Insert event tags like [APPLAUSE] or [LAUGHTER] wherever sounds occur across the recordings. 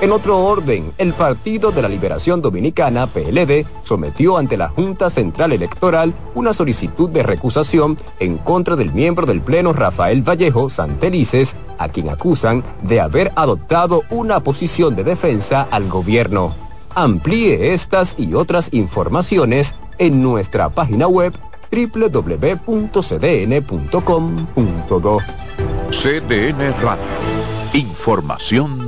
En otro orden, el Partido de la Liberación Dominicana, PLD, sometió ante la Junta Central Electoral una solicitud de recusación en contra del miembro del Pleno Rafael Vallejo Santelices, a quien acusan de haber adoptado una posición de defensa al gobierno. Amplíe estas y otras informaciones en nuestra página web www.cdn.com.do. CDN Radio. Información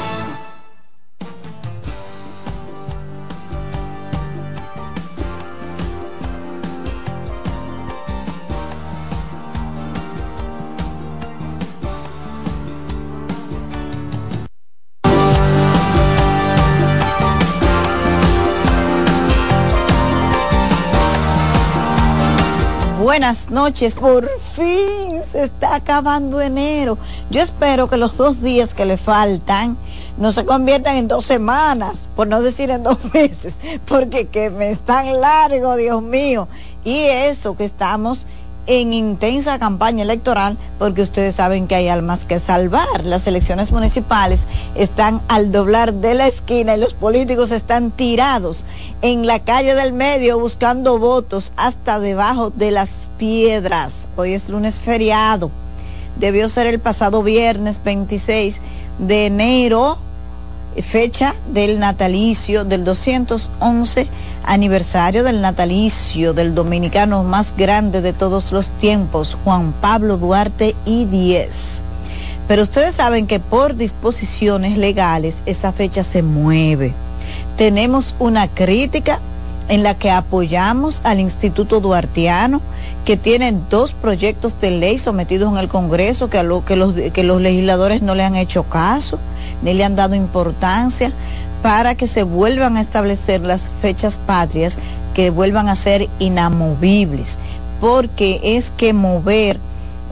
Buenas noches, por fin se está acabando enero. Yo espero que los dos días que le faltan no se conviertan en dos semanas, por no decir en dos [LAUGHS] meses, porque que me están largo, Dios mío. Y eso que estamos en intensa campaña electoral porque ustedes saben que hay almas que salvar. Las elecciones municipales están al doblar de la esquina y los políticos están tirados en la calle del medio buscando votos hasta debajo de las piedras. Hoy es lunes feriado. Debió ser el pasado viernes 26 de enero, fecha del natalicio del 211 aniversario del natalicio del dominicano más grande de todos los tiempos, Juan Pablo Duarte y Diez. Pero ustedes saben que por disposiciones legales esa fecha se mueve. Tenemos una crítica en la que apoyamos al Instituto Duartiano, que tiene dos proyectos de ley sometidos en el Congreso que, los, que los legisladores no le han hecho caso, ni le han dado importancia para que se vuelvan a establecer las fechas patrias que vuelvan a ser inamovibles, porque es que mover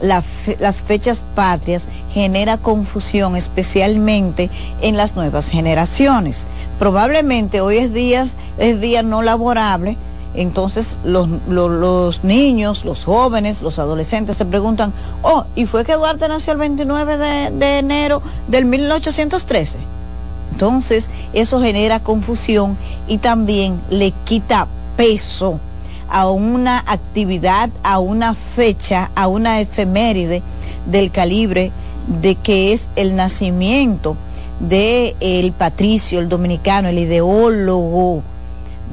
las fechas patrias genera confusión, especialmente en las nuevas generaciones. Probablemente hoy es día, es día no laborable, entonces los, niños, los jóvenes, los adolescentes se preguntan, oh, ¿y fue que Duarte nació el 29 de, de enero del 1813? Entonces, eso genera confusión y también le quita peso a una actividad, a una fecha, a una efeméride del calibre de que es el nacimiento del el patricio, el dominicano, el ideólogo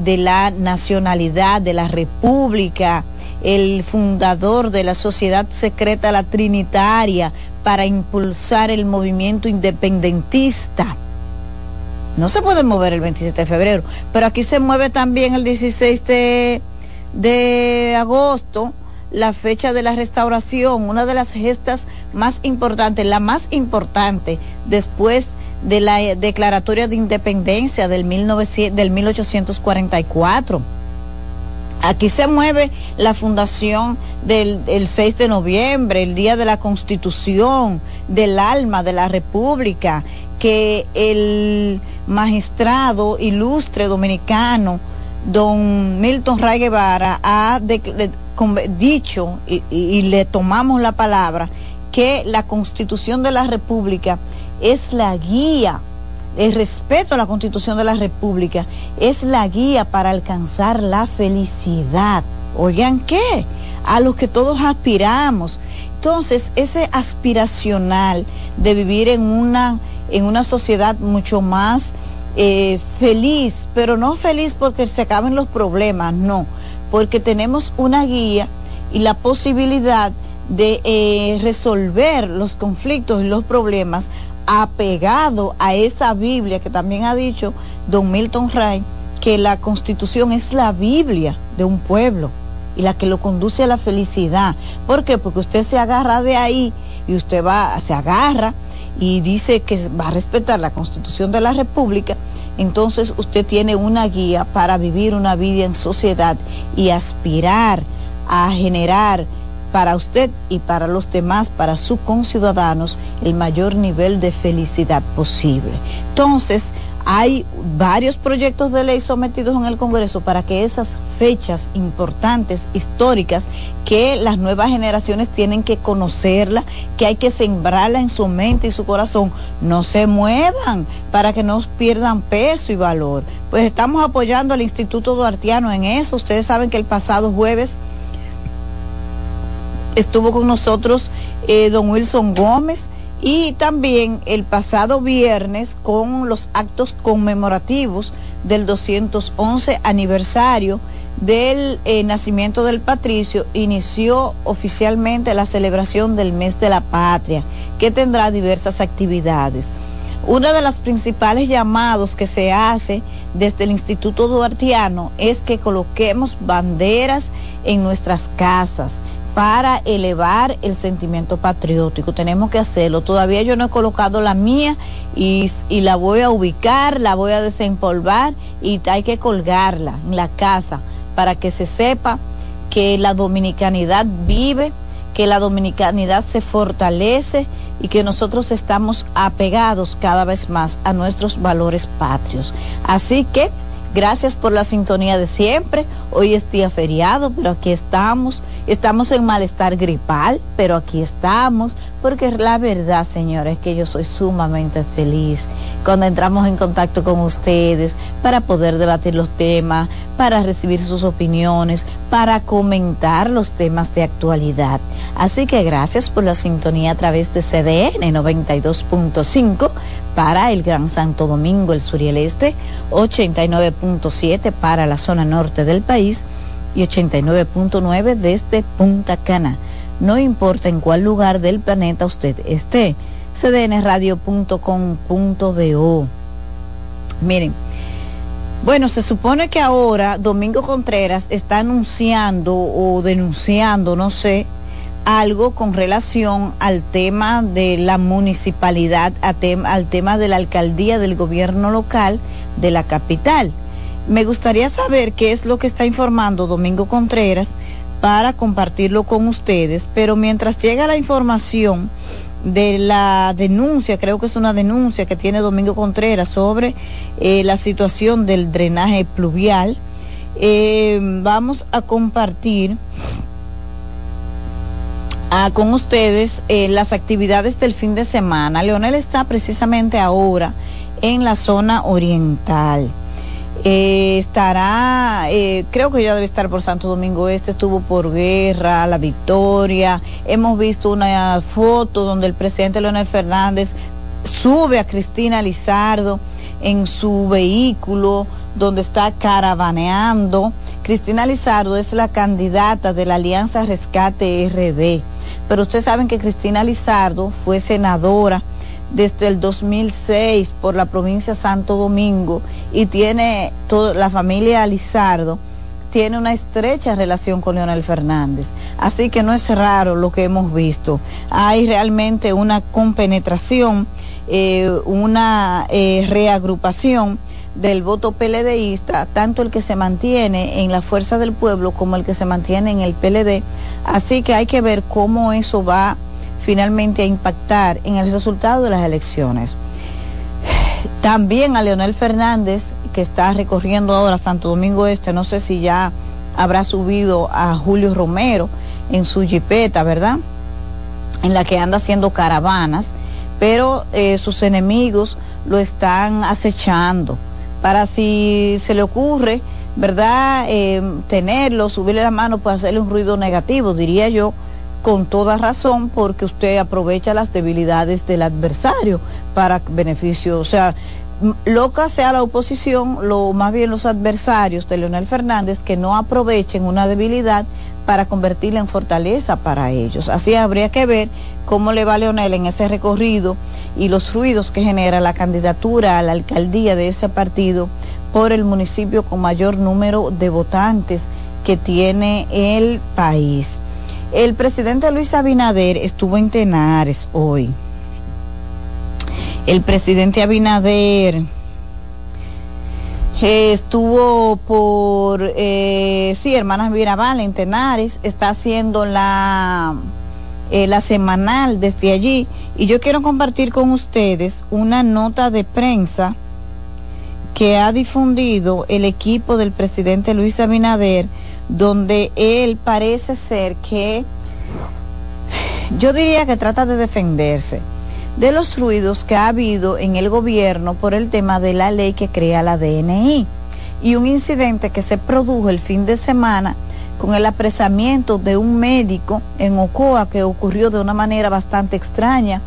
de la nacionalidad, de la república, el fundador de la sociedad secreta la Trinitaria para impulsar el movimiento independentista no se puede mover el 27 de febrero, pero aquí se mueve también el 16 de, agosto, la fecha de la restauración, una de las gestas más importantes, la más importante después de la declaratoria de independencia del, 1900, del 1844. Aquí se mueve la fundación del el 6 de noviembre, el Día de la Constitución, del alma de la República, que el magistrado ilustre dominicano, don Milton Ray Guevara, ha dicho y, le tomamos la palabra que la constitución de la República es la guía el respeto a la constitución de la República es la guía para alcanzar la felicidad. Oigan, ¿qué? A los que todos aspiramos. Entonces, ese aspiracional de vivir en una en una sociedad mucho más eh, feliz, pero no feliz porque se acaben los problemas, no, porque tenemos una guía y la posibilidad de eh, resolver los conflictos y los problemas apegado a esa Biblia que también ha dicho don Milton Ray, que la constitución es la Biblia de un pueblo y la que lo conduce a la felicidad. ¿Por qué? Porque usted se agarra de ahí y usted va, se agarra y dice que va a respetar la constitución de la República, entonces usted tiene una guía para vivir una vida en sociedad y aspirar a generar para usted y para los demás, para sus conciudadanos, el mayor nivel de felicidad posible. Entonces, hay varios proyectos de ley sometidos en el Congreso para que esas fechas importantes, históricas, que las nuevas generaciones tienen que conocerla, que hay que sembrarla en su mente y su corazón, no se muevan para que no pierdan peso y valor. Pues estamos apoyando al Instituto Duartiano en eso. Ustedes saben que el pasado jueves estuvo con nosotros eh, don Wilson Gómez y también el pasado viernes con los actos conmemorativos del 211 aniversario del eh, nacimiento del patricio, inició oficialmente la celebración del mes de la patria, que tendrá diversas actividades. Una de las principales llamados que se hace desde el Instituto Duartiano es que coloquemos banderas en nuestras casas para elevar el sentimiento patriótico. Tenemos que hacerlo. Todavía yo no he colocado la mía y, la voy a ubicar, la voy a desempolvar y hay que colgarla en la casa para que se sepa que la dominicanidad vive, que la dominicanidad se fortalece y que nosotros estamos apegados cada vez más a nuestros valores patrios. Así que gracias por la sintonía de siempre. Hoy es día feriado, pero aquí estamos Estamos en malestar gripal, pero aquí estamos, porque la verdad, señores, es que yo soy sumamente feliz cuando entramos en contacto con ustedes para poder debatir los temas, para recibir sus opiniones, para comentar los temas de actualidad. Así que gracias por la sintonía a través de CDN 92.5 para el Gran Santo Domingo, el sur y el este, 89.7 para la zona norte del país y 89.9 desde Punta Cana. No importa en cuál lugar del planeta usted esté. cdnradio.com.do. Miren, bueno, se supone que ahora Domingo Contreras está anunciando o denunciando, no sé, algo con relación al tema de la municipalidad, al tema de la alcaldía del gobierno local de la capital. Me gustaría saber qué es lo que está informando Domingo Contreras para compartirlo con ustedes, pero mientras llega la información de la denuncia, creo que es una denuncia que tiene Domingo Contreras sobre eh, la situación del drenaje pluvial, eh, vamos a compartir ah, con ustedes eh, las actividades del fin de semana. Leonel está precisamente ahora en la zona oriental. Eh, estará, eh, creo que ya debe estar por Santo Domingo Este, estuvo por Guerra, La Victoria. Hemos visto una foto donde el presidente Leonel Fernández sube a Cristina Lizardo en su vehículo, donde está caravaneando. Cristina Lizardo es la candidata de la Alianza Rescate RD. Pero ustedes saben que Cristina Lizardo fue senadora desde el 2006 por la provincia Santo Domingo y tiene toda la familia Lizardo tiene una estrecha relación con Leonel Fernández. Así que no es raro lo que hemos visto. Hay realmente una compenetración, eh, una eh, reagrupación del voto PLDista, tanto el que se mantiene en la fuerza del pueblo como el que se mantiene en el PLD. Así que hay que ver cómo eso va finalmente a impactar en el resultado de las elecciones. También a Leonel Fernández, que está recorriendo ahora Santo Domingo Este, no sé si ya habrá subido a Julio Romero en su jipeta, ¿verdad? En la que anda haciendo caravanas, pero eh, sus enemigos lo están acechando para si se le ocurre, ¿verdad? Eh, tenerlo, subirle la mano, para hacerle un ruido negativo, diría yo, con toda razón porque usted aprovecha las debilidades del adversario para beneficio. O sea, lo que sea la oposición, lo más bien los adversarios de Leonel Fernández, que no aprovechen una debilidad para convertirla en fortaleza para ellos. Así habría que ver cómo le va a Leonel en ese recorrido y los ruidos que genera la candidatura a la alcaldía de ese partido por el municipio con mayor número de votantes que tiene el país. El presidente Luis Abinader estuvo en Tenares hoy. El presidente Abinader estuvo por, eh, sí, Hermanas Mirabal en Tenares, está haciendo la, eh, la semanal desde allí. Y yo quiero compartir con ustedes una nota de prensa que ha difundido el equipo del presidente Luis Abinader, donde él parece ser que, yo diría que trata de defenderse de los ruidos que ha habido en el gobierno por el tema de la ley que crea la DNI y un incidente que se produjo el fin de semana con el apresamiento de un médico en Ocoa que ocurrió de una manera bastante extraña,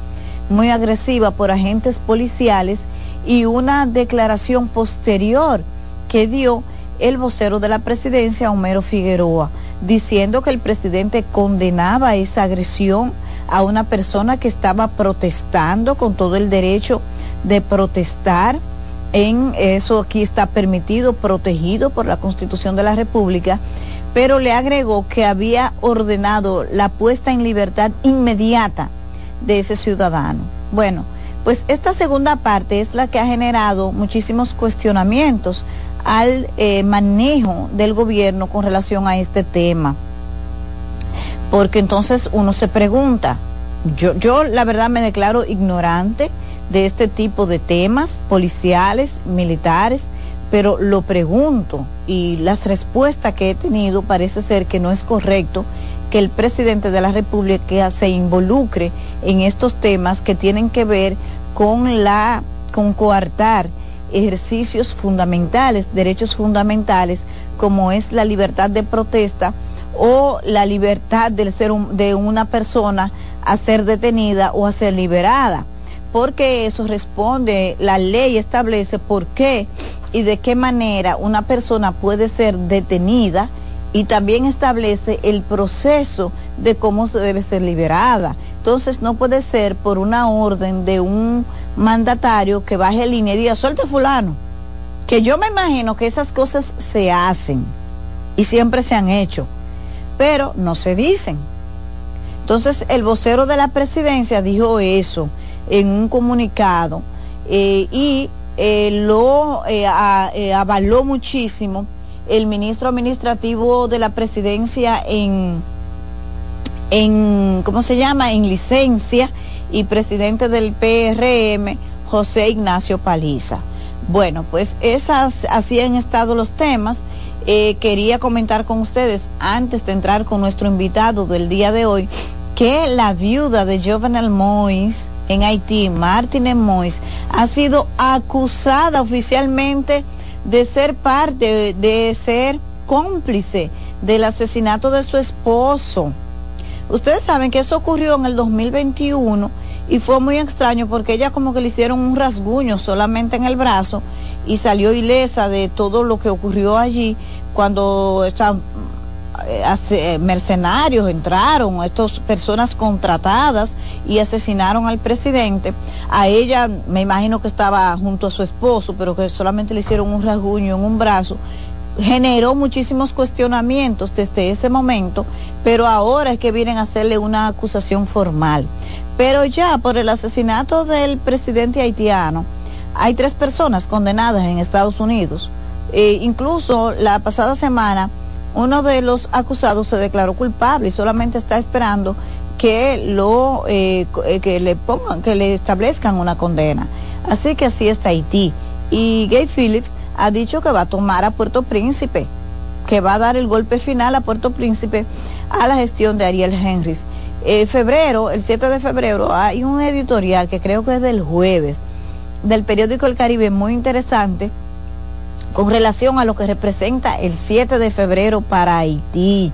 muy agresiva por agentes policiales y una declaración posterior que dio el vocero de la presidencia, Homero Figueroa, diciendo que el presidente condenaba esa agresión a una persona que estaba protestando con todo el derecho de protestar. En eso aquí está permitido, protegido por la Constitución de la República, pero le agregó que había ordenado la puesta en libertad inmediata de ese ciudadano. Bueno, pues esta segunda parte es la que ha generado muchísimos cuestionamientos al eh, manejo del gobierno con relación a este tema porque entonces uno se pregunta, yo, yo la verdad me declaro ignorante de este tipo de temas policiales, militares, pero lo pregunto y las respuestas que he tenido parece ser que no es correcto que el presidente de la República se involucre en estos temas que tienen que ver con la con coartar ejercicios fundamentales, derechos fundamentales como es la libertad de protesta o la libertad del ser de una persona a ser detenida o a ser liberada. Porque eso responde, la ley establece por qué y de qué manera una persona puede ser detenida y también establece el proceso de cómo se debe ser liberada. Entonces no puede ser por una orden de un mandatario que baje línea y diga, suelte fulano. Que yo me imagino que esas cosas se hacen y siempre se han hecho pero no se dicen. Entonces el vocero de la presidencia dijo eso en un comunicado eh, y eh, lo eh, avaló muchísimo el ministro administrativo de la presidencia en, en, ¿cómo se llama?, en licencia y presidente del PRM, José Ignacio Paliza. Bueno, pues esas, así han estado los temas. Eh, quería comentar con ustedes, antes de entrar con nuestro invitado del día de hoy, que la viuda de Jovenel Mois en Haití, Martínez Mois, ha sido acusada oficialmente de ser parte, de ser cómplice del asesinato de su esposo. Ustedes saben que eso ocurrió en el 2021 y fue muy extraño porque ella como que le hicieron un rasguño solamente en el brazo y salió ilesa de todo lo que ocurrió allí cuando estas eh, eh, mercenarios entraron, estas personas contratadas y asesinaron al presidente. A ella me imagino que estaba junto a su esposo, pero que solamente le hicieron un rasguño en un brazo. Generó muchísimos cuestionamientos desde ese momento, pero ahora es que vienen a hacerle una acusación formal. Pero ya por el asesinato del presidente haitiano, hay tres personas condenadas en Estados Unidos. Eh, incluso la pasada semana, uno de los acusados se declaró culpable y solamente está esperando que lo eh, eh, que le pongan, que le establezcan una condena. Así que así está Haití. Y Gay Phillips ha dicho que va a tomar a Puerto Príncipe, que va a dar el golpe final a Puerto Príncipe a la gestión de Ariel Henrys. febrero, el 7 de febrero, hay un editorial que creo que es del jueves del periódico El Caribe muy interesante con relación a lo que representa el 7 de febrero para Haití,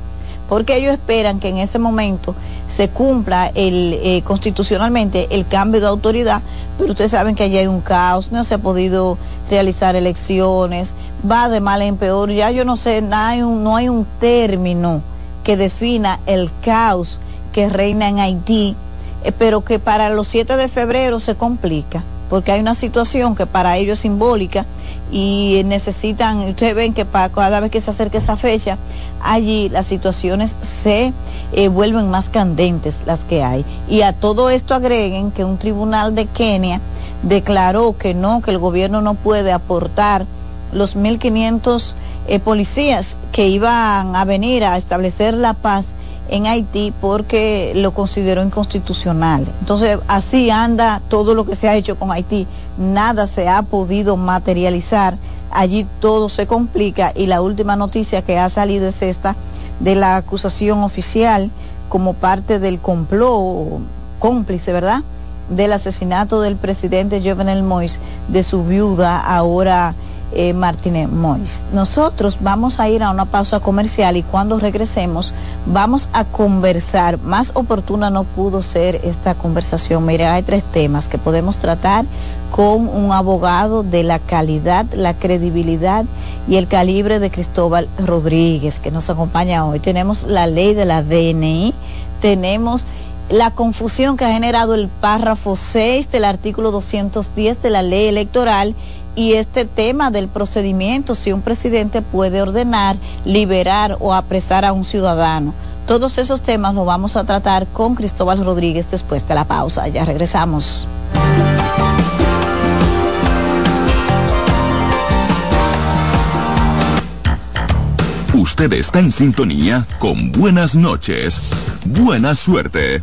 porque ellos esperan que en ese momento se cumpla el, eh, constitucionalmente el cambio de autoridad, pero ustedes saben que allí hay un caos, no se ha podido realizar elecciones, va de mal en peor, ya yo no sé, no hay un, no hay un término que defina el caos que reina en Haití, eh, pero que para los 7 de febrero se complica, porque hay una situación que para ellos es simbólica y necesitan, ustedes ven que para cada vez que se acerca esa fecha, allí las situaciones se eh, vuelven más candentes las que hay. Y a todo esto agreguen que un tribunal de Kenia declaró que no, que el gobierno no puede aportar los 1.500 eh, policías que iban a venir a establecer la paz en Haití porque lo consideró inconstitucional. Entonces, así anda todo lo que se ha hecho con Haití. Nada se ha podido materializar. Allí todo se complica y la última noticia que ha salido es esta de la acusación oficial como parte del complot cómplice, ¿verdad? Del asesinato del presidente Jovenel Moïse, de su viuda ahora eh, Martínez Mois. Nosotros vamos a ir a una pausa comercial y cuando regresemos vamos a conversar. Más oportuna no pudo ser esta conversación. Mire, hay tres temas que podemos tratar con un abogado de la calidad, la credibilidad y el calibre de Cristóbal Rodríguez, que nos acompaña hoy. Tenemos la ley de la DNI, tenemos la confusión que ha generado el párrafo 6 del artículo 210 de la ley electoral y este tema del procedimiento, si un presidente puede ordenar, liberar o apresar a un ciudadano. Todos esos temas los vamos a tratar con Cristóbal Rodríguez después de la pausa. Ya regresamos. Usted está en sintonía con buenas noches. Buena suerte.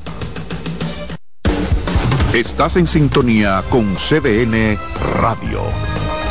Estás en sintonía con CDN Radio.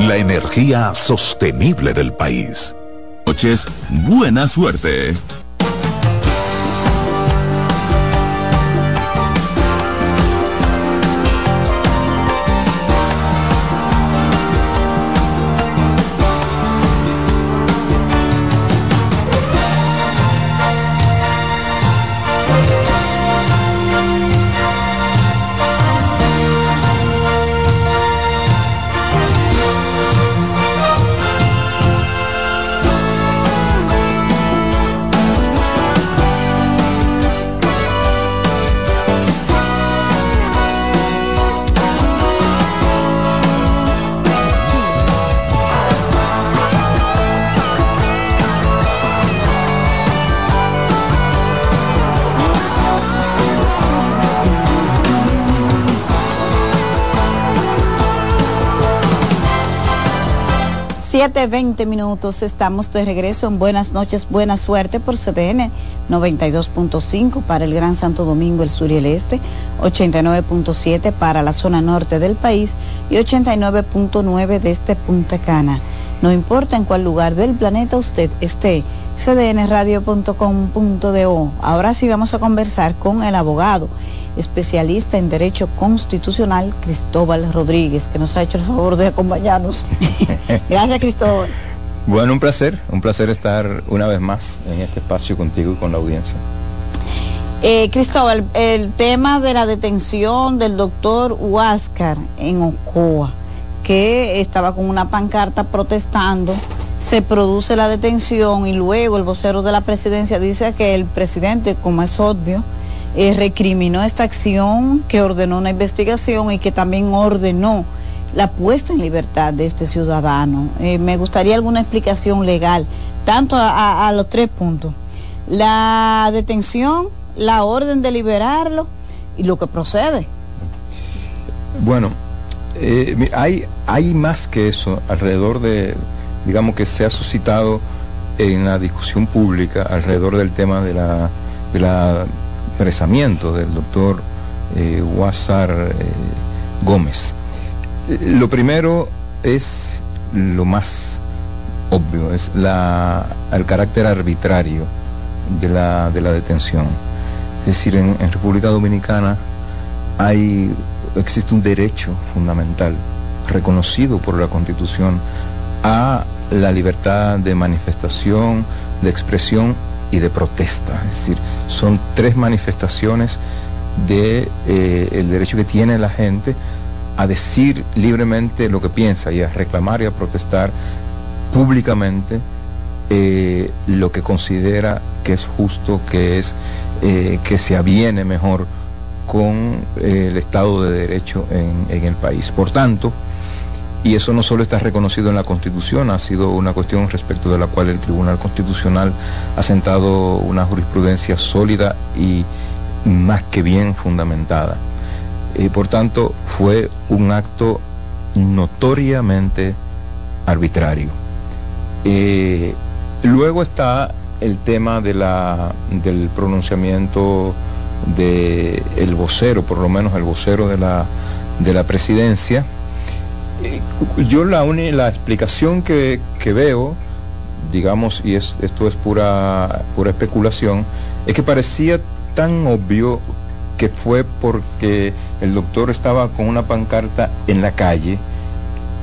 La energía sostenible del país. Noches, buena suerte. Siete, veinte minutos, estamos de regreso en Buenas noches, buena suerte por CDN 92.5 para el Gran Santo Domingo, el sur y el este, 89.7 para la zona norte del país y 89.9 desde este Punta Cana. No importa en cuál lugar del planeta usted esté, cdnradio.com.do. Ahora sí vamos a conversar con el abogado especialista en Derecho Constitucional, Cristóbal Rodríguez, que nos ha hecho el favor de acompañarnos. [LAUGHS] Gracias, Cristóbal. Bueno, un placer, un placer estar una vez más en este espacio contigo y con la audiencia. Eh, Cristóbal, el tema de la detención del doctor Huáscar en Ocoa, que estaba con una pancarta protestando, se produce la detención y luego el vocero de la presidencia dice que el presidente, como es obvio, eh, recriminó esta acción, que ordenó una investigación y que también ordenó la puesta en libertad de este ciudadano. Eh, me gustaría alguna explicación legal, tanto a, a los tres puntos. La detención, la orden de liberarlo y lo que procede. Bueno, eh, hay, hay más que eso alrededor de, digamos que se ha suscitado en la discusión pública alrededor del tema de la, de la apresamiento del doctor eh, eh Gómez. Lo primero es lo más obvio, es la, el carácter arbitrario de la, de la detención. Es decir, en, en República Dominicana hay existe un derecho fundamental reconocido por la Constitución a la libertad de manifestación, de expresión y de protesta. Es decir, son tres manifestaciones de eh, derecho que tiene la gente a decir libremente lo que piensa y a reclamar y a protestar públicamente eh, lo que considera que es justo, que es eh, que se aviene mejor con eh, el Estado de Derecho en, el país. Por tanto, y eso no solo está reconocido en la Constitución, ha sido una cuestión respecto de la cual el Tribunal Constitucional ha sentado una jurisprudencia sólida y más que bien fundamentada. Eh, por tanto, fue un acto notoriamente arbitrario. Eh, luego está el tema de la, del pronunciamiento de el vocero, por lo menos el vocero de la, de la presidencia. Eh, yo la, la explicación que, que, veo, digamos, y es, esto es pura, pura especulación, es que parecía tan obvio que fue porque el doctor estaba con una pancarta en la calle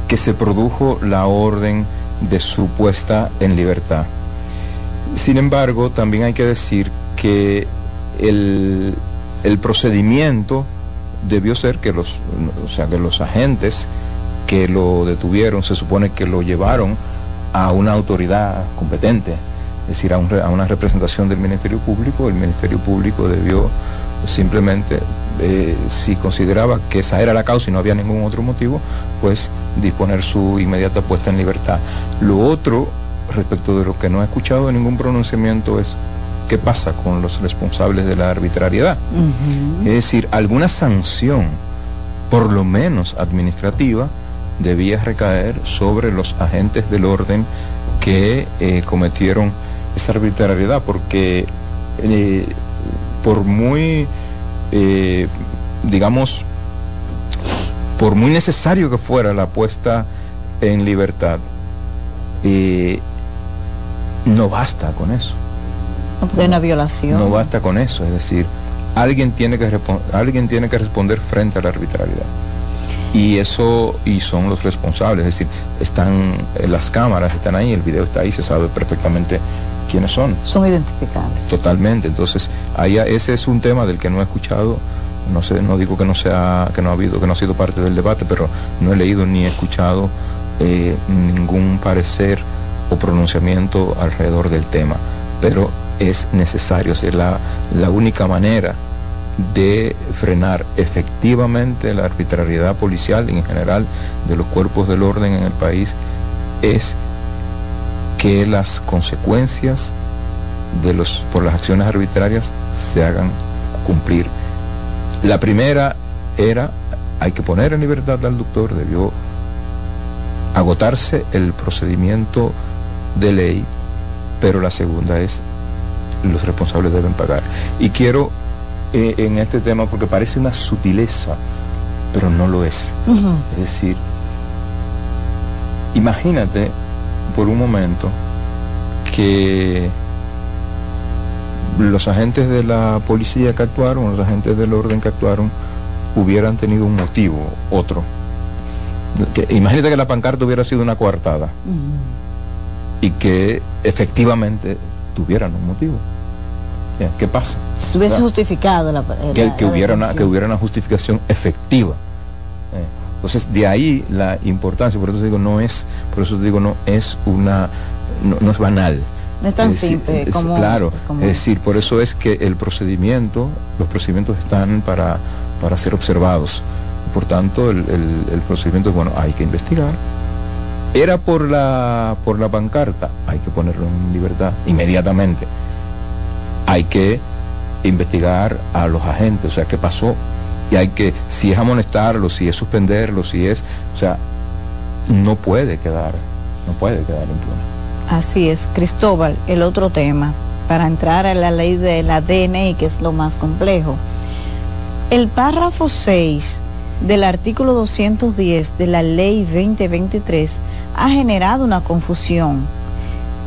que se produjo la orden de su puesta en libertad. Sin embargo, también hay que decir que el, el procedimiento debió ser que los, o sea, que los agentes que lo detuvieron se supone que lo llevaron a una autoridad competente, es decir, a, un, a una representación del Ministerio Público. El Ministerio Público debió simplemente, eh, si consideraba que esa era la causa y no había ningún otro motivo, pues disponer su inmediata puesta en libertad. Lo otro, respecto de lo que no he escuchado ningún pronunciamiento, es qué pasa con los responsables de la arbitrariedad. Uh -huh. Es decir, alguna sanción, por lo menos administrativa, debía recaer sobre los agentes del orden que eh, cometieron esa arbitrariedad, porque eh, por muy, eh, digamos, por muy necesario que fuera la puesta en libertad, no basta con eso. De una violación. No basta con eso, es decir, alguien tiene que, alguien tiene que responder frente a la arbitrariedad. Y eso, y son los responsables, es decir, están las cámaras, están ahí, el video está ahí, se sabe perfectamente quiénes son. Son identificables. Totalmente. Entonces, ahí ese es un tema del que no he escuchado, no sé, no digo que no sea, que no ha habido, que no ha sido parte del debate, pero no he leído ni he escuchado eh, ningún parecer o pronunciamiento alrededor del tema. Pero es necesario, es la, la única manera de frenar efectivamente la arbitrariedad policial en general de los cuerpos del orden en el país es que las consecuencias de los, por las acciones arbitrarias se hagan cumplir. La primera era, hay que poner en libertad al doctor, debió agotarse el procedimiento de ley, pero la segunda es, los responsables deben pagar. Y quiero eh, en este tema, porque parece una sutileza, pero no lo es. Uh -huh. Es decir, imagínate por un momento que los agentes de la policía que actuaron, los agentes del orden que actuaron, hubieran tenido un motivo, otro. Que, imagínate que la pancarta hubiera sido una coartada uh -huh. y que efectivamente tuvieran un motivo. ¿Qué pasa? Hubiese ¿verdad? justificado la, la, que, que la hubiera una, que hubiera una justificación efectiva. Eh, entonces, de ahí la importancia, por eso digo, no es, por eso digo, no es una, no, no es banal. No es tan simple como... Claro, es decir, por eso es que el procedimiento, los procedimientos están para, para ser observados. Por tanto, el, el procedimiento es bueno, hay que investigar, era por la, por la pancarta, hay que ponerlo en libertad inmediatamente. Hay que investigar a los agentes, o sea, qué pasó. Y hay que, si es amonestarlo, si es suspenderlo, si es, o sea, no puede quedar, no puede quedar impune. Así es, Cristóbal, el otro tema, para entrar a la ley de la DNI, que es lo más complejo. El párrafo 6 del artículo 210 de la ley 2023 ha generado una confusión.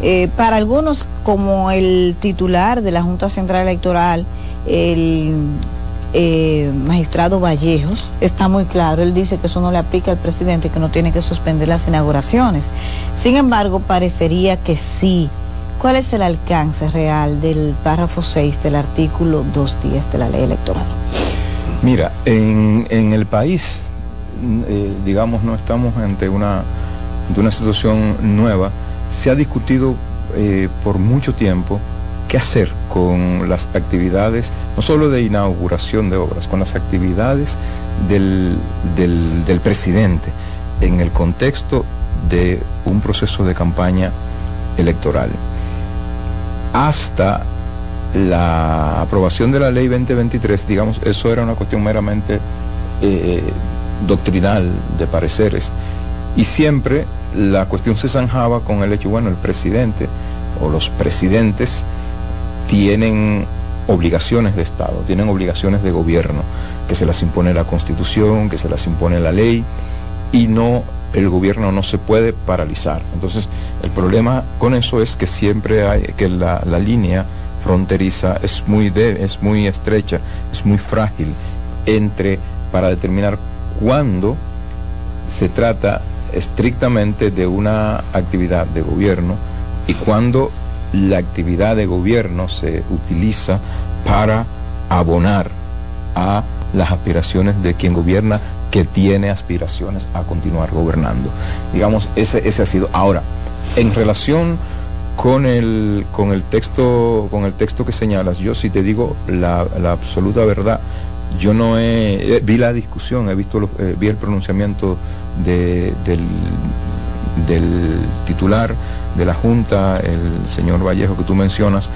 Eh, para algunos, como el titular de la Junta Central Electoral, el eh, magistrado Vallejos, está muy claro, él dice que eso no le aplica al presidente, que no tiene que suspender las inauguraciones. Sin embargo, parecería que sí. ¿Cuál es el alcance real del párrafo 6 del artículo 210 de la ley electoral? Mira, en, el país, eh, digamos, no estamos ante una de una situación nueva, se ha discutido eh, por mucho tiempo qué hacer con las actividades, no solo de inauguración de obras, con las actividades del, del, presidente en el contexto de un proceso de campaña electoral. Hasta la aprobación de la ley 2023, digamos, eso era una cuestión meramente eh, doctrinal de pareceres y siempre la cuestión se zanjaba con el hecho, bueno, el presidente o los presidentes tienen obligaciones de Estado, tienen obligaciones de gobierno, que se las impone la Constitución, que se las impone la ley, y no, el gobierno no se puede paralizar. Entonces, el problema con eso es que siempre hay, que la, línea fronteriza es muy, es muy estrecha, es muy frágil entre, para determinar cuándo se trata estrictamente de una actividad de gobierno y cuando la actividad de gobierno se utiliza para abonar a las aspiraciones de quien gobierna que tiene aspiraciones a continuar gobernando. Digamos, ese, ese ha sido. Ahora, en relación con el, con el texto, con el texto que señalas, yo si te digo la, absoluta verdad, yo no he, vi la discusión, he visto eh, vi el pronunciamiento del, titular de la Junta, el señor Vallejo que tú mencionas,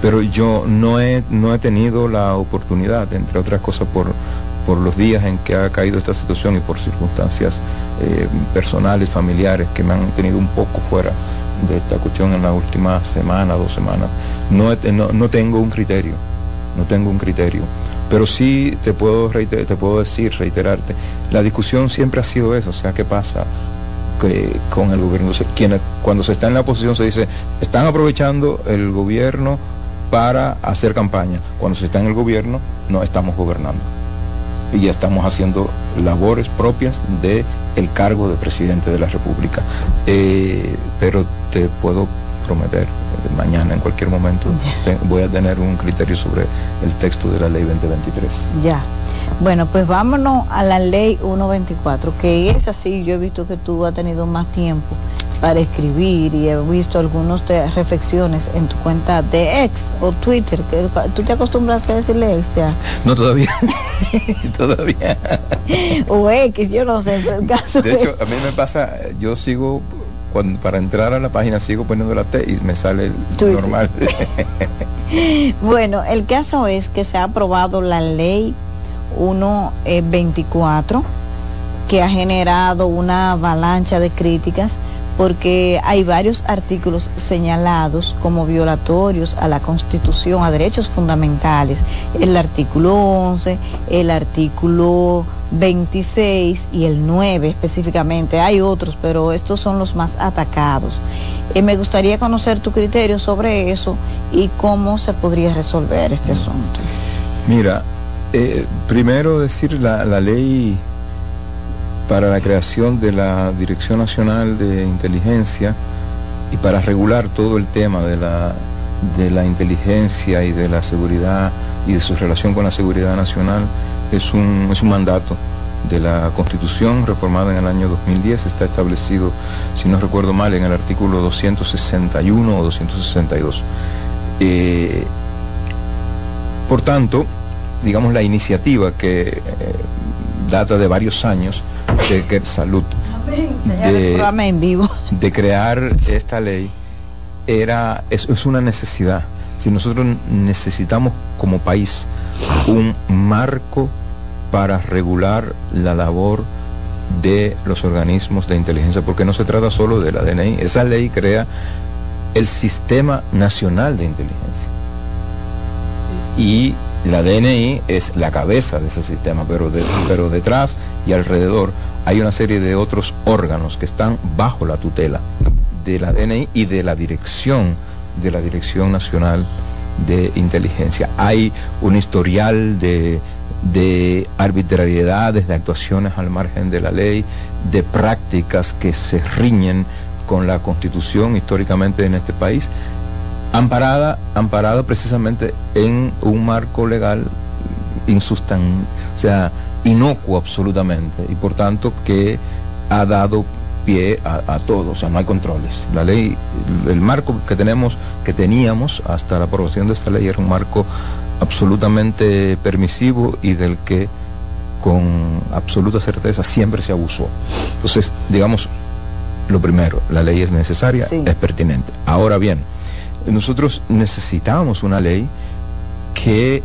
pero yo no he, no he tenido la oportunidad, entre otras cosas por, por los días en que ha caído esta situación y por circunstancias eh, personales, familiares que me han tenido un poco fuera de esta cuestión en la última semana, dos semanas. No, no, no tengo un criterio, no tengo un criterio. Pero sí te puedo, te puedo decir, reiterarte, la discusión siempre ha sido eso, o sea, ¿qué pasa con el gobierno? cuando se está en la oposición se dice, están aprovechando el gobierno para hacer campaña. Cuando se está en el gobierno, no estamos gobernando. Y ya estamos haciendo labores propias de cargo de presidente de la República. Eh, pero te puedo prometer mañana en cualquier momento voy a tener un criterio sobre el texto de la ley 2023. Ya. Bueno, pues vámonos a la ley 124, que es así, yo he visto que tú has tenido más tiempo para escribir y he visto algunas reflexiones en tu cuenta de ex o Twitter, que tú te acostumbraste a decirle ex ya. No, todavía. [LAUGHS] todavía. [LAUGHS] o X, yo no sé, pero el caso De hecho, a mí me pasa, yo sigo para entrar a la página sigo poniendo la T y me sale el normal. [LAUGHS] bueno, el caso es que se ha aprobado la ley 124 eh, que ha generado una avalancha de críticas porque hay varios artículos señalados como violatorios a la Constitución, a derechos fundamentales. El artículo 11, el artículo 26 y el 9 específicamente. Hay otros, pero estos son los más atacados. Eh, me gustaría conocer tu criterio sobre eso y cómo se podría resolver este asunto. Mira, eh, primero decir la, la ley para la creación de la Dirección Nacional de Inteligencia y para regular todo el tema de la, de la inteligencia y de la seguridad y de su relación con la seguridad nacional es un, es un mandato de la Constitución reformada en el año 2010 está establecido, si no recuerdo mal, en el artículo 261 o 262. Eh, por tanto, digamos, la iniciativa que eh, data de varios años de que salud de, crear esta ley era es, es una necesidad. Si nosotros necesitamos como país un marco para regular la labor de los organismos de inteligencia, porque no se trata solo de la DNI, esa ley crea el Sistema Nacional de Inteligencia. Y la DNI es la cabeza de ese sistema, pero, pero detrás y alrededor hay una serie de otros órganos que están bajo la tutela de la DNI y de la dirección de la Dirección Nacional de Inteligencia. Hay un historial de, de arbitrariedades, de actuaciones al margen de la ley, de prácticas que se riñen con la constitución históricamente en este país amparada, amparada precisamente en un marco legal insustan, inocuo absolutamente, y por tanto que ha dado pie a, todo, o sea, no hay controles. La ley, el marco que tenemos, que teníamos hasta la aprobación de esta ley era un marco absolutamente permisivo y del que con absoluta certeza siempre se abusó. Entonces, digamos, lo primero, la ley es necesaria, es pertinente. Ahora bien, nosotros necesitábamos una ley que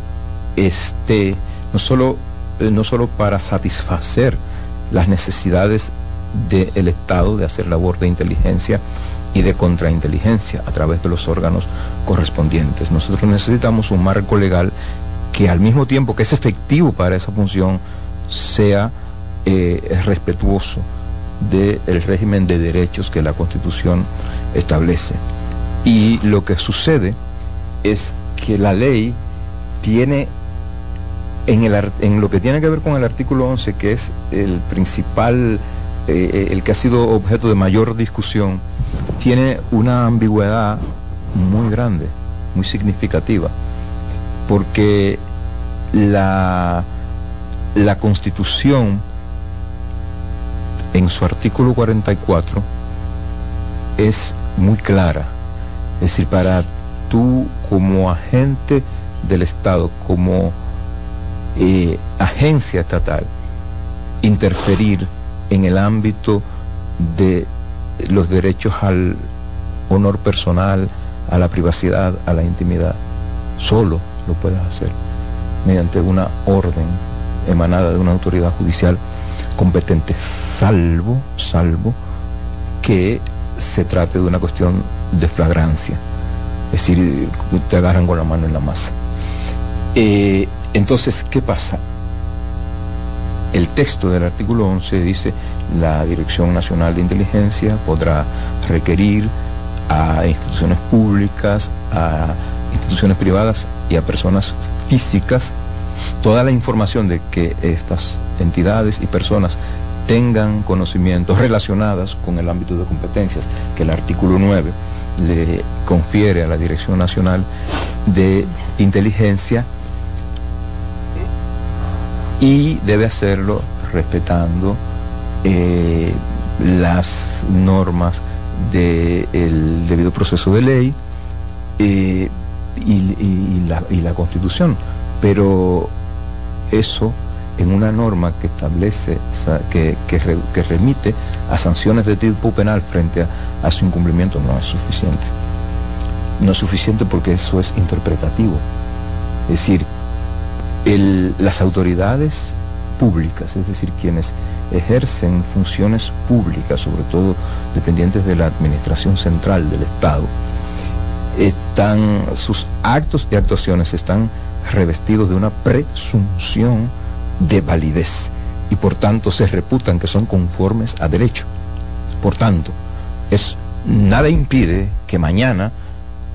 esté no solo, eh, no solo para satisfacer las necesidades del Estado de hacer labor de inteligencia y de contrainteligencia a través de los órganos correspondientes. Nosotros necesitamos un marco legal que al mismo tiempo que es efectivo para esa función sea eh, respetuoso del régimen de derechos que la Constitución establece. Y lo que sucede es que la ley tiene, en, lo que tiene que ver con el artículo 11, que es el principal, eh, eh, el que ha sido objeto de mayor discusión, tiene una ambigüedad muy grande, muy significativa, porque la, la Constitución, en su artículo 44, es muy clara. Es decir, para tú como agente del Estado, como eh, agencia estatal, interferir en el ámbito de los derechos al honor personal, a la privacidad, a la intimidad. Solo lo puedes hacer mediante una orden emanada de una autoridad judicial competente, salvo, salvo que se trate de una cuestión de flagrancia, es decir, te agarran con la mano en la masa. Eh, entonces, ¿qué pasa? El texto del artículo 11 dice, la Dirección Nacional de Inteligencia podrá requerir a instituciones públicas, a instituciones privadas y a personas físicas toda la información de que estas entidades y personas tengan conocimientos relacionadas con el ámbito de competencias que el artículo 9 le confiere a la Dirección Nacional de Inteligencia y debe hacerlo respetando eh, las normas del debido proceso de ley eh, y, la, Constitución. Pero eso en una norma que establece, que, que, remite a sanciones de tipo penal frente a, su incumplimiento no es suficiente. No es suficiente porque eso es interpretativo. Es decir, las autoridades públicas, es decir, quienes ejercen funciones públicas, sobre todo dependientes de la administración central del Estado, están, sus actos y actuaciones están revestidos de una presunción de validez y por tanto se reputan que son conformes a derecho. Por tanto, es, nada impide que mañana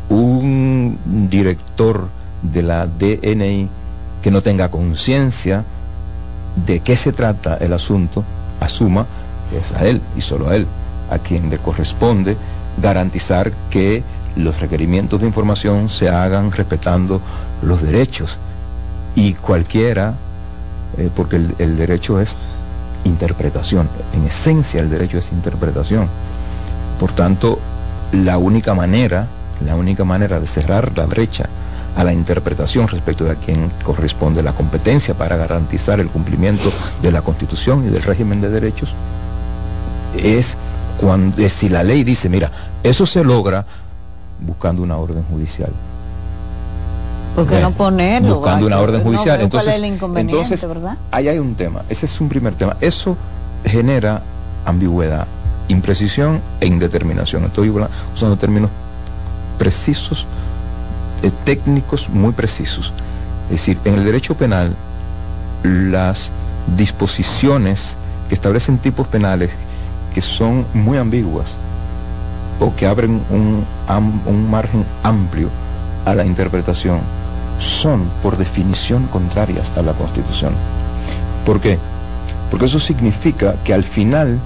un director de la DNI que no tenga conciencia de qué se trata el asunto, asuma que es a él y solo a él a quien le corresponde garantizar que los requerimientos de información se hagan respetando los derechos y cualquiera eh, porque el, derecho es interpretación. En esencia el derecho es interpretación. Por tanto, la única manera, la única manera de cerrar la brecha a la interpretación respecto de a quién corresponde la competencia para garantizar el cumplimiento de la Constitución y del régimen de derechos es cuando si la ley dice, mira, eso se logra buscando una orden judicial. ¿Por qué no ponerlo? Buscando una orden judicial. entonces, entonces ¿verdad? ahí hay un tema. Ese es un primer tema. Eso genera ambigüedad, imprecisión e indeterminación. Estoy usando términos precisos, eh, técnicos muy precisos. Es decir, en el derecho penal, las disposiciones que establecen tipos penales que son muy ambiguas o que abren un, un margen amplio a la interpretación son por definición contrarias a la Constitución. ¿Por qué? Porque eso significa que al final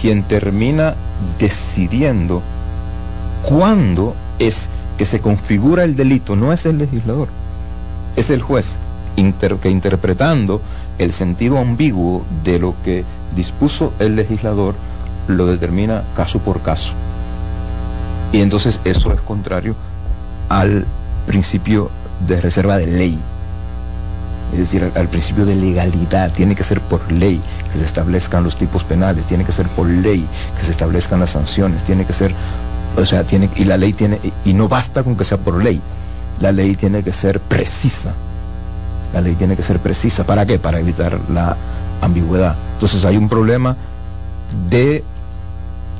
quien termina decidiendo cuándo es que se configura el delito no es el legislador, es el juez, que interpretando el sentido ambiguo de lo que dispuso el legislador, lo determina caso por caso. Y entonces eso es contrario al principio de reserva de ley. Es decir, al, principio de legalidad, tiene que ser por ley que se establezcan los tipos penales, tiene que ser por ley que se establezcan las sanciones, tiene que ser, o sea, tiene, y la ley tiene, y no basta con que sea por ley, la ley tiene que ser precisa. La ley tiene que ser precisa. ¿Para qué? Para evitar la ambigüedad. Entonces hay un problema de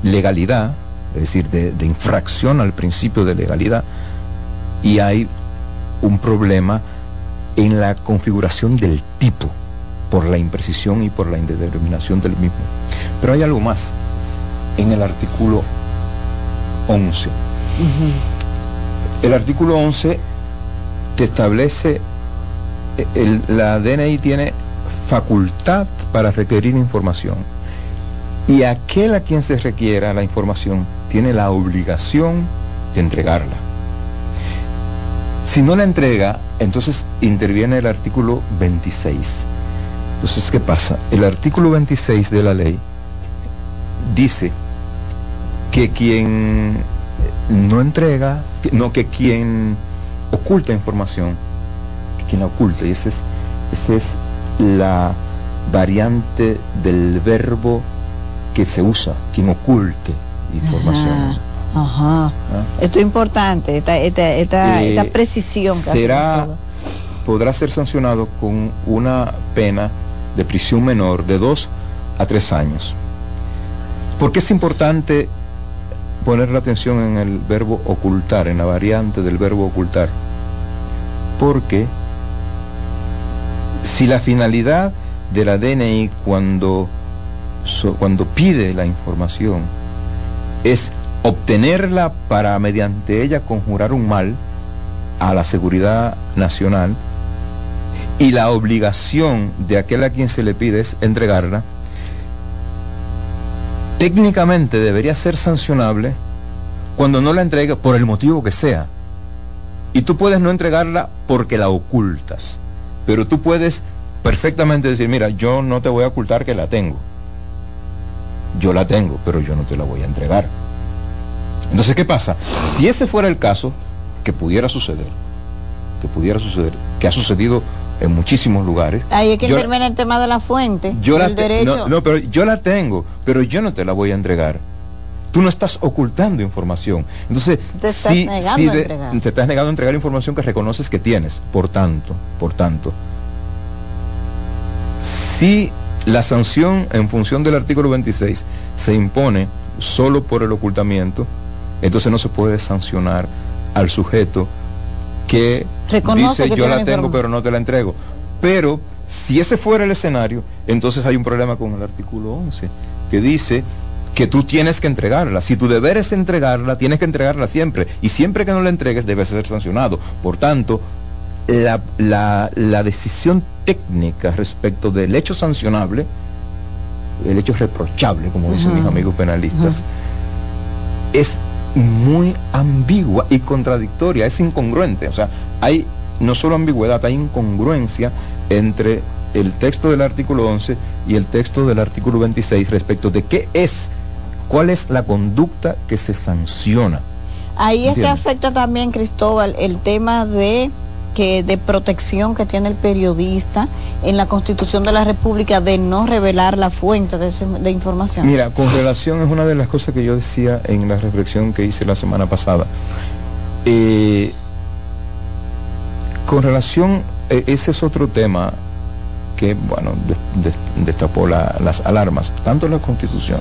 legalidad, es decir, de, de infracción al principio de legalidad, y hay un problema en la configuración del tipo, por la imprecisión y por la indeterminación del mismo. Pero hay algo más en el artículo 11. El artículo 11 te establece, el, la DNI tiene facultad para requerir información y aquel a quien se requiera la información tiene la obligación de entregarla. Si no la entrega, entonces interviene el artículo 26. Entonces, ¿qué pasa? El artículo 26 de la ley dice que quien no entrega, no que quien oculta información, quien la oculta, y esa es, esa es la variante del verbo que se usa, quien oculte información. Ajá. ¿Ah? Esto es importante, esta, esta, eh, precisión. será, podrá ser sancionado con una pena de prisión menor de dos a tres años. ¿Por qué es importante poner la atención en el verbo ocultar, en la variante del verbo ocultar? Porque si la finalidad de la DNI cuando, cuando pide la información es obtenerla para mediante ella conjurar un mal a la seguridad nacional y la obligación de aquel a quien se le pide es entregarla, técnicamente debería ser sancionable cuando no la entregue por el motivo que sea. Y tú puedes no entregarla porque la ocultas, pero tú puedes perfectamente decir, mira, yo no te voy a ocultar que la tengo. Yo la tengo, pero yo no te la voy a entregar. Entonces, ¿qué pasa? Si ese fuera el caso, que pudiera suceder, que pudiera suceder, que ha sucedido en muchísimos lugares. Ahí es que interviene el tema de la fuente, yo la derecho. No, pero yo la tengo, pero yo no te la voy a entregar. Tú no estás ocultando información. Entonces, te estás negando a entregar. te estás negando a entregar información que reconoces que tienes. Por tanto, por tanto, si la sanción en función del artículo 26 se impone solo por el ocultamiento, entonces no se puede sancionar al sujeto que dice yo la tengo pero no te la entrego. Pero si ese fuera el escenario, entonces hay un problema con el artículo 11, que dice que tú tienes que entregarla. Si tu deber es entregarla, tienes que entregarla siempre. Y siempre que no la entregues, debe ser sancionado. Por tanto, la, la decisión técnica respecto del hecho sancionable, el hecho reprochable, como dicen mis amigos penalistas, es muy ambigua y contradictoria, es incongruente. O sea, hay no solo ambigüedad, hay incongruencia entre el texto del artículo 11 y el texto del artículo 26 respecto de qué es, cuál es la conducta que se sanciona. Ahí es que afecta también, Cristóbal, el tema de que de protección que tiene el periodista en la Constitución de la República de no revelar la fuente de, información. Mira, con relación es una de las cosas que yo decía en la reflexión que hice la semana pasada. Eh, con relación, e, ese es otro tema que, bueno, destapó las alarmas, tanto la Constitución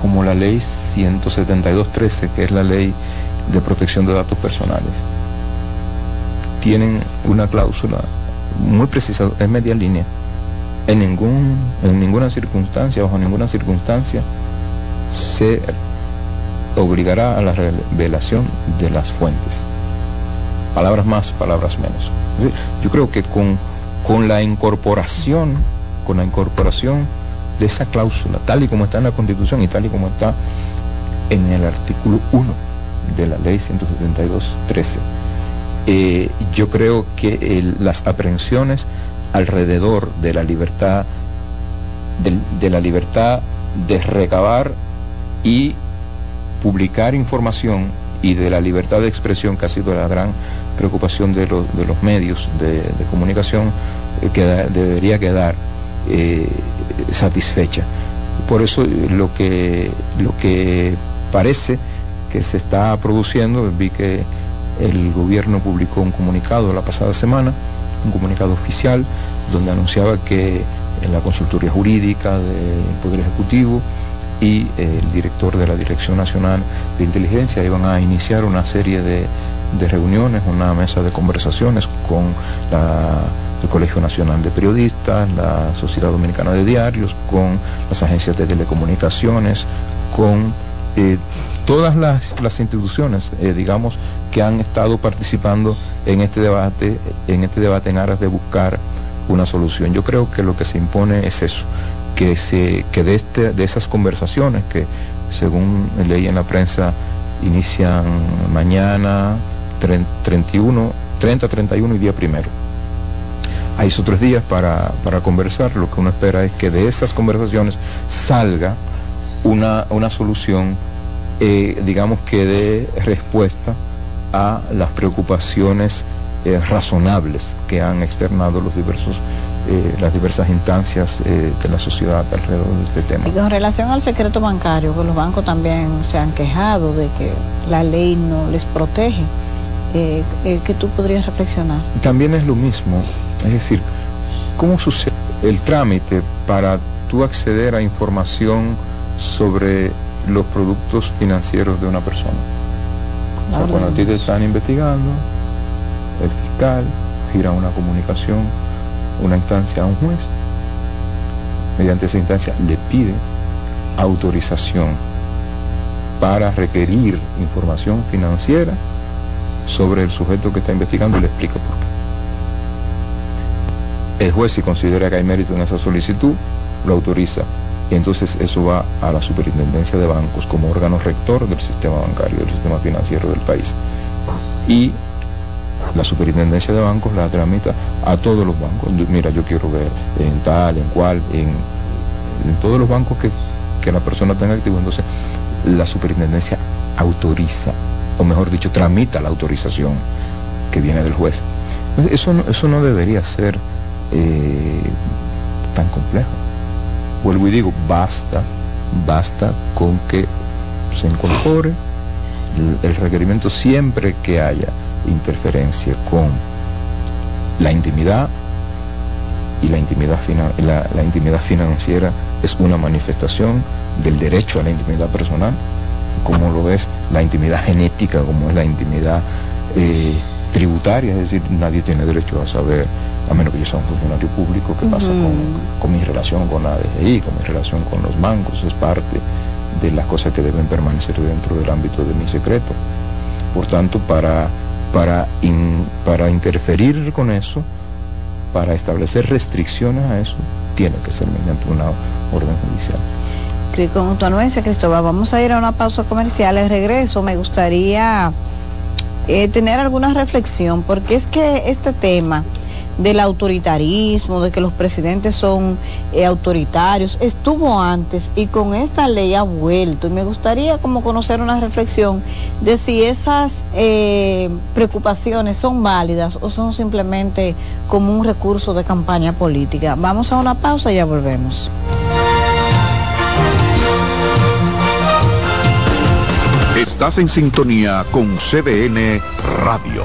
como la ley 172.13, que es la ley de protección de datos personales, tienen una cláusula muy precisa, es media línea. En, ningún, en ninguna circunstancia, bajo ninguna circunstancia, se obligará a la revelación de las fuentes. Palabras más, palabras menos. Yo creo que con, con la incorporación, con la incorporación de esa cláusula, tal y como está en la Constitución y tal y como está en el artículo 1 de la ley 172.13. Eh, yo creo que las aprehensiones alrededor de la libertad, de, la libertad de recabar y publicar información y de la libertad de expresión, que ha sido la gran preocupación de, los, medios de, comunicación, eh, debería quedar eh, satisfecha. Por eso lo que, lo que parece que se está produciendo, vi que el gobierno publicó un comunicado la pasada semana, un comunicado oficial, donde anunciaba que en la consultoría jurídica del Poder Ejecutivo y el director de la Dirección Nacional de Inteligencia iban a iniciar una serie de, reuniones, una mesa de conversaciones con el Colegio Nacional de Periodistas, la Sociedad Dominicana de Diarios, con las agencias de telecomunicaciones, con eh, todas las, instituciones, eh, digamos, que han estado participando en este debate, en este debate en aras de buscar una solución. Yo creo que lo que se impone es eso, que se, que de este, de esas conversaciones que según leí en la prensa inician mañana 31, 30, 31 y día primero hay esos tres días para, conversar. Lo que uno espera es que de esas conversaciones salga una, solución, eh, digamos que dé respuesta a las preocupaciones eh, razonables que han externado los diversos eh, las diversas instancias de la sociedad alrededor de este tema. Y con relación al secreto bancario, que los bancos también se han quejado de que la ley no les protege, eh, que tú podrías reflexionar. También es lo mismo, es decir, ¿cómo sucede el trámite para tú acceder a información sobre los productos financieros de una persona? cuando a ti te están investigando, el fiscal gira una comunicación, una instancia a un juez, mediante esa instancia le pide autorización para requerir información financiera sobre el sujeto que está investigando y le explica por qué. El juez si considera que hay mérito en esa solicitud, lo autoriza. Entonces eso va a la superintendencia de bancos como órgano rector del sistema bancario, del sistema financiero del país. Y la superintendencia de bancos la tramita a todos los bancos. Mira, yo quiero ver en tal, en cual, en, todos los bancos que, que la persona tenga activo. Entonces, la superintendencia autoriza o mejor dicho, tramita la autorización que viene del juez. Eso no, eso no debería ser eh, tan complejo. Vuelvo y digo, basta, basta con que se incorpore el, requerimiento siempre que haya interferencia con la intimidad y la intimidad, la intimidad financiera es una manifestación del derecho a la intimidad personal como lo es la intimidad genética, como es la intimidad eh, tributaria, es decir, nadie tiene derecho a saber, a menos que yo sea un funcionario público, qué pasa con, mi relación con la DGI, con mi relación con los bancos, es parte de las cosas que deben permanecer dentro del ámbito de mi secreto. Por tanto, para, para, para interferir con eso, para establecer restricciones a eso, tiene que ser mediante una orden judicial con tu anuencia, Cristóbal. Vamos a ir a una pausa comercial. Al regreso me gustaría eh, tener alguna reflexión, porque es que este tema del autoritarismo, de que los presidentes son eh, autoritarios, estuvo antes y con esta ley ha vuelto. Y me gustaría como conocer una reflexión de si esas eh, preocupaciones son válidas o son simplemente como un recurso de campaña política. Vamos a una pausa y ya volvemos. Estás en sintonía con CDN Radio.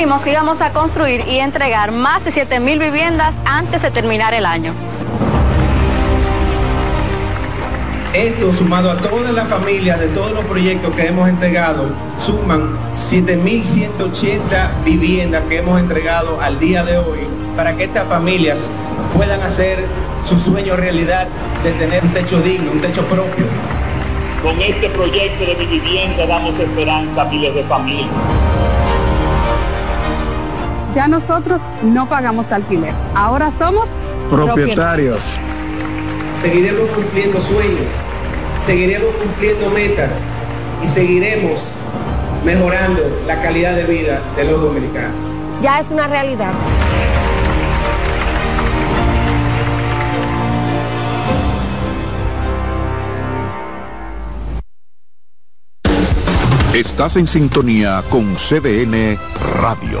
Prometimos que íbamos a construir y entregar más de 7.000 viviendas antes de terminar el año. Esto sumado a todas las familias de todos los proyectos que hemos entregado, suman 7.180 viviendas que hemos entregado al día de hoy para que estas familias puedan hacer su sueño realidad de tener un techo digno, un techo propio. Con este proyecto de mi vivienda damos esperanza a miles de familias ya nosotros no pagamos alquiler. Ahora somos propietarios. Seguiremos cumpliendo sueños, seguiremos cumpliendo metas y seguiremos mejorando la calidad de vida de los dominicanos. Ya es una realidad. Estás en sintonía con CDN Radio.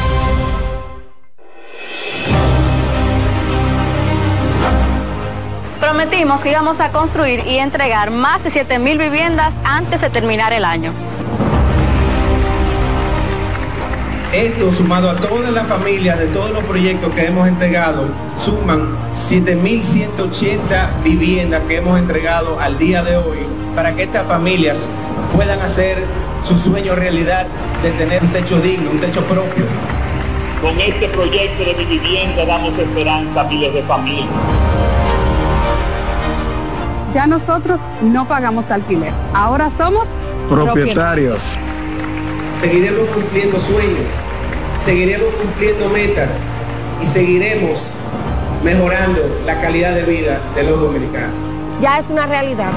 Prometimos que íbamos a construir y entregar más de 7.000 viviendas antes de terminar el año. Esto sumado a todas las familias de todos los proyectos que hemos entregado, suman 7.180 viviendas que hemos entregado al día de hoy para que estas familias puedan hacer su sueño realidad de tener un techo digno, un techo propio. Con este proyecto de mi vivienda damos esperanza a miles de familias ya nosotros no pagamos alquiler. Ahora somos propietarios. Seguiremos cumpliendo sueños, seguiremos cumpliendo metas y seguiremos mejorando la calidad de vida de los dominicanos. Ya es una realidad.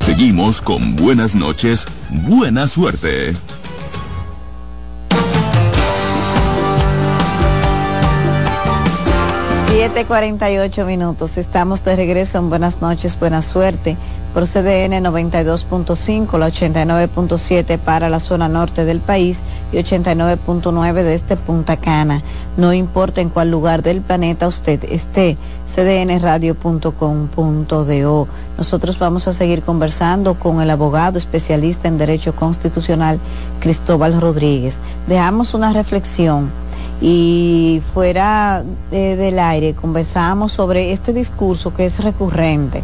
Seguimos con buenas noches, buena suerte. 7:48 minutos. Estamos de regreso en Buenas noches, buena suerte por CDN 92.5, la 89.7 para la zona norte del país y 89.9 de este Punta Cana. No importa en cuál lugar del planeta usted esté, cdnradio.com.do. Nosotros vamos a seguir conversando con el abogado especialista en Derecho Constitucional, Cristóbal Rodríguez. Dejamos una reflexión y fuera del aire conversábamos sobre este discurso que es recurrente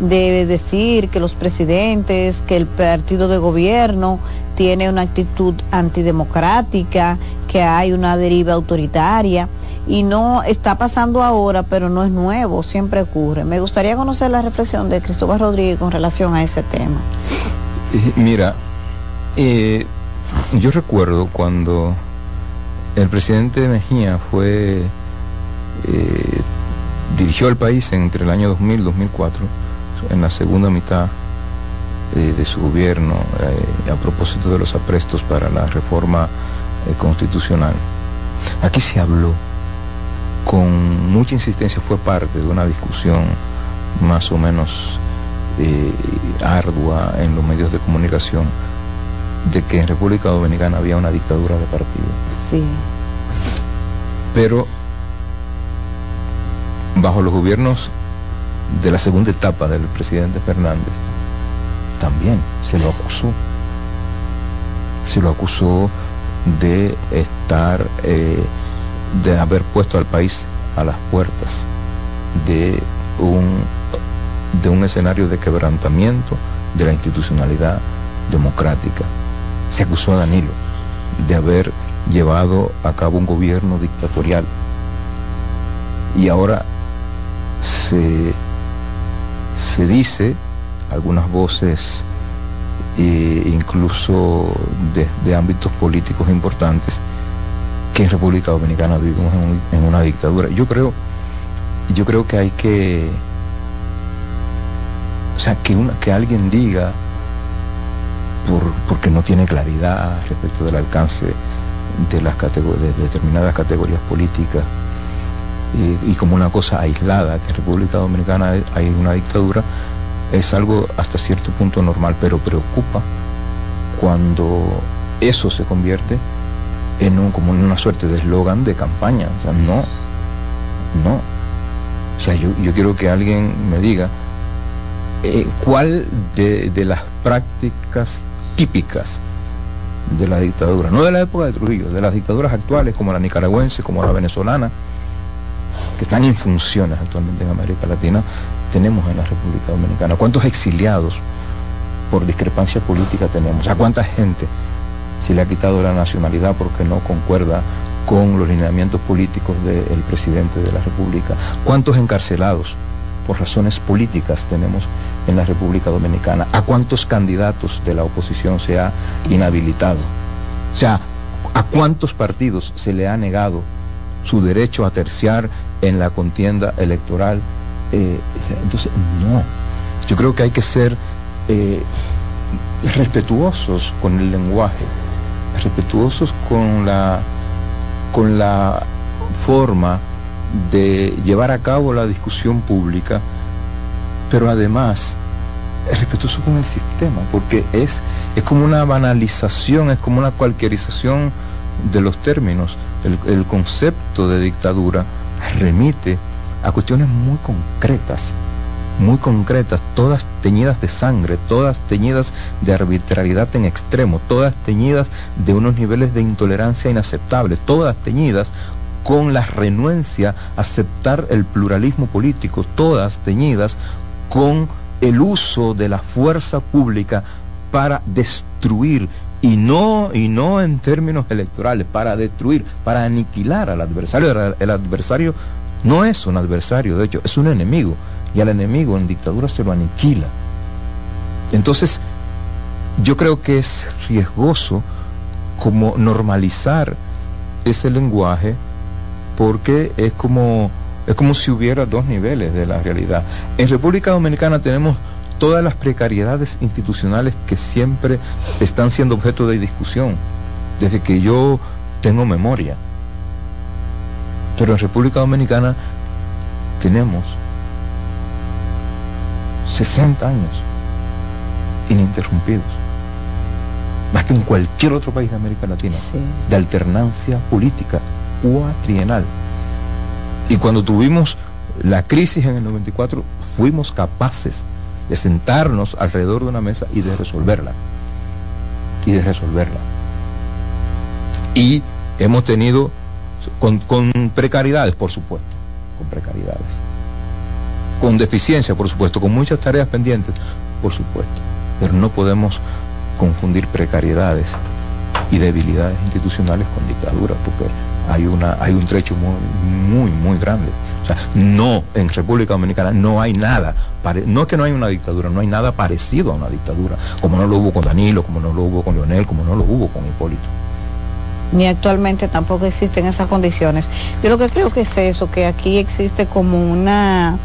de decir que los presidentes, que el partido de gobierno tiene una actitud antidemocrática, que hay una deriva autoritaria y no está pasando ahora, pero no es nuevo, siempre ocurre. Me gustaría conocer la reflexión de Cristóbal Rodríguez con relación a ese tema. Eh, mira, eh, yo recuerdo cuando el presidente Mejía eh, dirigió el país entre el año 2000 y 2004, en la segunda mitad eh, de su gobierno, eh, a propósito de los aprestos para la reforma constitucional. Aquí se habló con mucha insistencia, fue parte de una discusión más o menos ardua en los medios de comunicación de que en República Dominicana había una dictadura de partido. Sí. Pero bajo los gobiernos de la segunda etapa del presidente Fernández, también se lo acusó. Se lo acusó de estar, eh, de haber puesto al país a las puertas de un, de un escenario de quebrantamiento de la institucionalidad democrática. Se acusó a Danilo de haber llevado a cabo un gobierno dictatorial. Y ahora se, se dice, algunas voces, e incluso de, ámbitos políticos importantes, que en República Dominicana vivimos en, una dictadura. Yo creo, yo creo que hay que, o sea, que, una, que alguien diga, por, porque no tiene claridad respecto del alcance de, las de determinadas categorías políticas, y, como una cosa aislada, que en República Dominicana hay una dictadura, es algo hasta cierto punto normal, pero preocupa cuando eso se convierte en un, como una suerte de eslogan de campaña. O sea, no, no. O sea, yo, quiero que alguien me diga eh, cuál de, de las prácticas típicas de la dictadura, no de la época de Trujillo, de las dictaduras actuales como la nicaragüense, como la venezolana, que están en funciones actualmente en América Latina, tenemos en la República Dominicana? ¿Cuántos exiliados por discrepancia política tenemos? ¿A cuánta gente se le ha quitado la nacionalidad porque no concuerda con los lineamientos políticos del presidente de la República? ¿Cuántos encarcelados por razones políticas tenemos en la República Dominicana? ¿A cuántos candidatos de la oposición se ha inhabilitado? O sea, ¿a cuántos partidos se le ha negado su derecho a terciar en la contienda electoral eh, entonces, no. Yo creo que hay que ser eh, respetuosos con el lenguaje, respetuosos con la, con la forma de llevar a cabo la discusión pública, pero además respetuoso con el sistema, porque es, es como una banalización, es como una cualquierización de los términos. el concepto de dictadura remite a cuestiones muy concretas, muy concretas, todas teñidas de sangre, todas teñidas de arbitrariedad en extremo, todas teñidas de unos niveles de intolerancia inaceptables, todas teñidas con la renuencia a aceptar el pluralismo político, todas teñidas con el uso de la fuerza pública para destruir y no y no en términos electorales, para destruir, para aniquilar al adversario. El adversario no es un adversario, de hecho, es un enemigo. Y al enemigo en dictadura se lo aniquila. Entonces, yo creo que es riesgoso como normalizar ese lenguaje porque es como, es como si hubiera dos niveles de la realidad. En República Dominicana tenemos todas las precariedades institucionales que siempre están siendo objeto de discusión, desde que yo tengo memoria. Pero en República Dominicana tenemos 60 años ininterrumpidos, más que en cualquier otro país de América Latina, de alternancia política cuatrienal. Y cuando tuvimos la crisis en el 94, fuimos capaces de sentarnos alrededor de una mesa y de resolverla. Y de resolverla. Y hemos tenido con, precariedades, por supuesto, con precariedades. Con deficiencia, por supuesto, con muchas tareas pendientes, por supuesto. Pero no podemos confundir precariedades y debilidades institucionales con dictaduras, porque hay, una, hay un trecho muy, muy, muy grande. O sea, no, en República Dominicana no hay nada, no es que no hay una dictadura, no hay nada parecido a una dictadura, como no lo hubo con Danilo, como no lo hubo con Leonel, como no lo hubo con Hipólito ni actualmente tampoco existen esas condiciones. Yo lo que creo que es eso, que aquí existe como una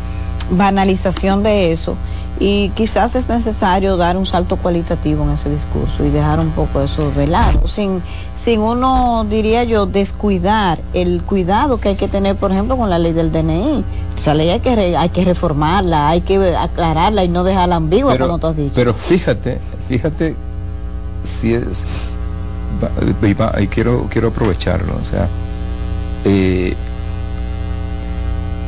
banalización de eso y quizás es necesario dar un salto cualitativo en ese discurso y dejar un poco eso de lado, sin, sin uno, diría yo, descuidar el cuidado que hay que tener, por ejemplo, con la ley del DNI. Esa ley hay que, hay que reformarla, hay que aclararla y no dejarla ambigua, como tú has dicho. Pero fíjate, fíjate si es y, quiero, quiero aprovecharlo. O sea, eh,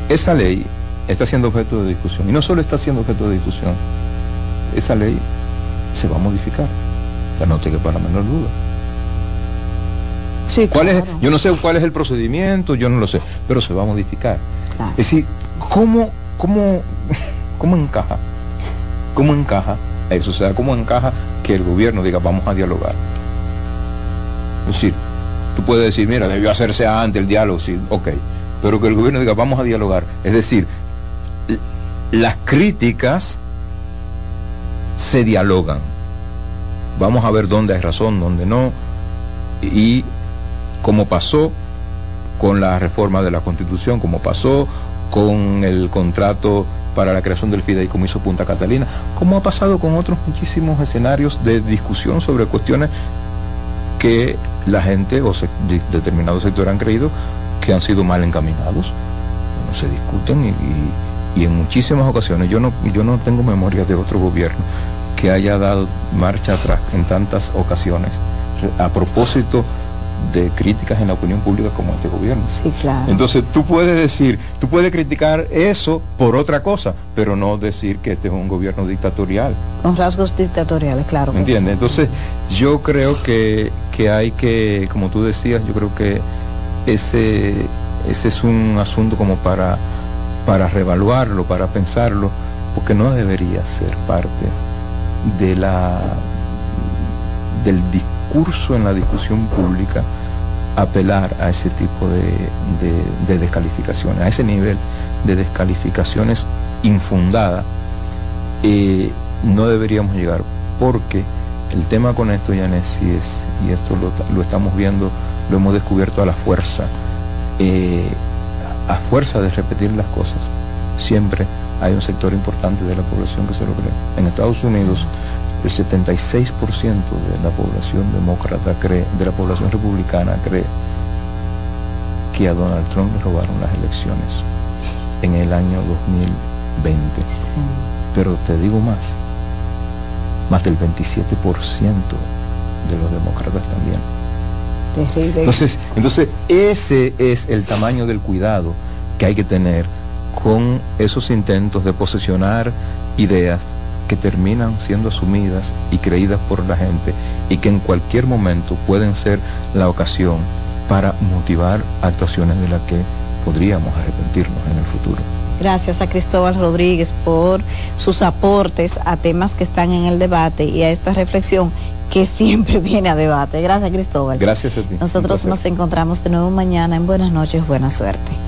esa ley está siendo objeto de discusión. Y no solo está siendo objeto de discusión, esa ley se va a modificar. O sea, no te para la menor duda. Sí, ¿Cuál es, yo no sé cuál es el procedimiento, yo no lo sé, pero se va a modificar. Claro. Es decir, ¿cómo, cómo, cómo encaja? ¿Cómo encaja eso? O sea, ¿cómo encaja que el gobierno diga vamos a dialogar? Es decir, tú puedes decir, mira, debió hacerse antes el diálogo, sí, ok. Pero que el gobierno diga vamos a dialogar. Es decir, las críticas se dialogan. Vamos a ver dónde hay razón, dónde no. Y como pasó con la reforma de la Constitución, como pasó con el contrato para la creación del fideicomiso Punta Catalina, como ha pasado con otros muchísimos escenarios de discusión sobre cuestiones que la gente o se- de- determinados sectores han creído que han sido mal encaminados. No se discuten y, y- y en muchísimas ocasiones yo no, yo no tengo memoria de otro gobierno que haya dado marcha atrás en tantas ocasiones a propósito de críticas en la opinión pública como este gobierno. Sí, claro. Entonces tú puedes decir, tú puedes criticar eso por otra cosa, pero no decir que este es un gobierno dictatorial. Con rasgos dictatoriales, claro. ¿Me sí. Entonces, yo creo que, que hay que, como tú decías, yo creo que ese, ese es un asunto como para, para reevaluarlo, para pensarlo, porque no debería ser parte de la, del discurso en la discusión pública apelar a ese tipo de, de- de descalificaciones, a ese nivel de descalificaciones infundadas eh, no deberíamos llegar porque el tema con esto, Yanesi, es, y esto lo, lo estamos viendo, lo hemos descubierto a la fuerza, eh, a fuerza de repetir las cosas, siempre hay un sector importante de la población que se lo cree. En Estados Unidos, el 76% de la población demócrata cree, de la población republicana cree que a Donald Trump le robaron las elecciones en el año 2020 pero te digo más, más del 27% de los demócratas también. Terrible. Entonces, entonces ese es el tamaño del cuidado que hay que tener con esos intentos de posesionar ideas que terminan siendo asumidas y creídas por la gente y que en cualquier momento pueden ser la ocasión para motivar actuaciones de las que podríamos arrepentirnos en el futuro. Gracias a Cristóbal Rodríguez por sus aportes a temas que están en el debate y a esta reflexión que [LAUGHS] siempre viene a debate. Gracias, Cristóbal. Gracias a ti. Nosotros nos encontramos de nuevo mañana en Buenas noches, buena suerte.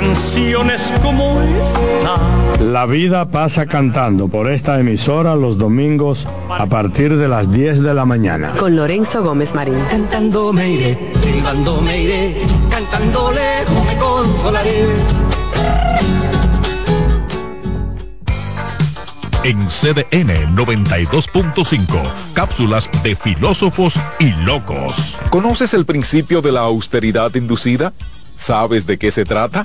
canciones como esta. La vida pasa cantando por esta emisora los domingos a partir de las 10 de la mañana. Con Lorenzo Gómez Marín. Cantando me iré, silbando me iré, cantando lejos me consolaré. En CDN 92.5, cápsulas de filósofos y locos. ¿Conoces el principio de la austeridad inducida? ¿Sabes de qué se trata?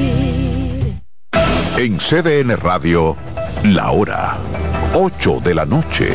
En CDN Radio, la hora 8 de la noche.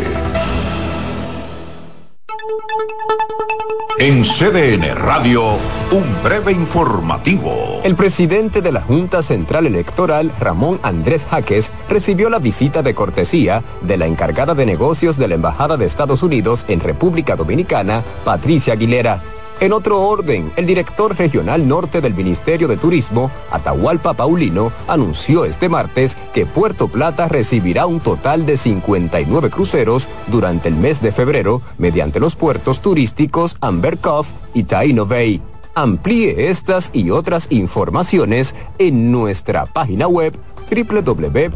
En CDN Radio, un breve informativo. El presidente de la Junta Central Electoral, Ramón Andrés Jaques, recibió la visita de cortesía de la encargada de negocios de la Embajada de Estados Unidos en República Dominicana, Patricia Aguilera. En otro orden, el director regional norte del Ministerio de Turismo, Atahualpa Paulino, anunció este martes que Puerto Plata recibirá un total de 59 cruceros durante el mes de febrero mediante los puertos turísticos Amber y Taino Bay. Amplíe estas y otras informaciones en nuestra página web www.cdn.com.do.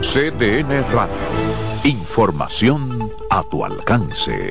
CDN Radio. Información a tu alcance.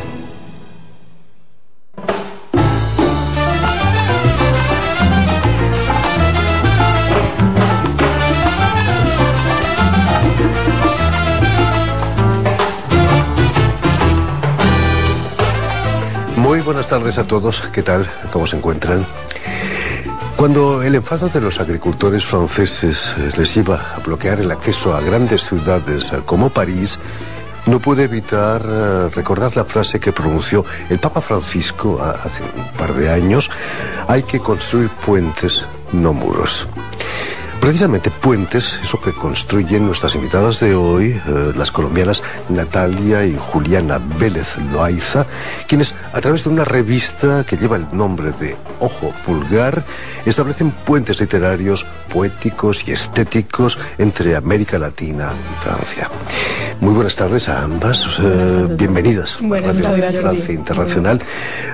Buenas tardes a todos. ¿Qué tal? ¿Cómo se encuentran? Cuando el enfado de los agricultores franceses les lleva a bloquear el acceso a grandes ciudades como París, no pude evitar eh, recordar la frase que pronunció el Papa Francisco a- hace un par de años, hay que construir puentes, no muros. Precisamente puentes, eso que construyen nuestras invitadas de hoy, eh, las colombianas Natalia y Juliana Vélez Loaiza, quienes a través de una revista que lleva el nombre de Ojo Pulgar, establecen puentes literarios, poéticos y estéticos entre América Latina y Francia. Muy buenas tardes a ambas, eh, bienvenidas. Buenas Radio tardes, Francia. Internacional.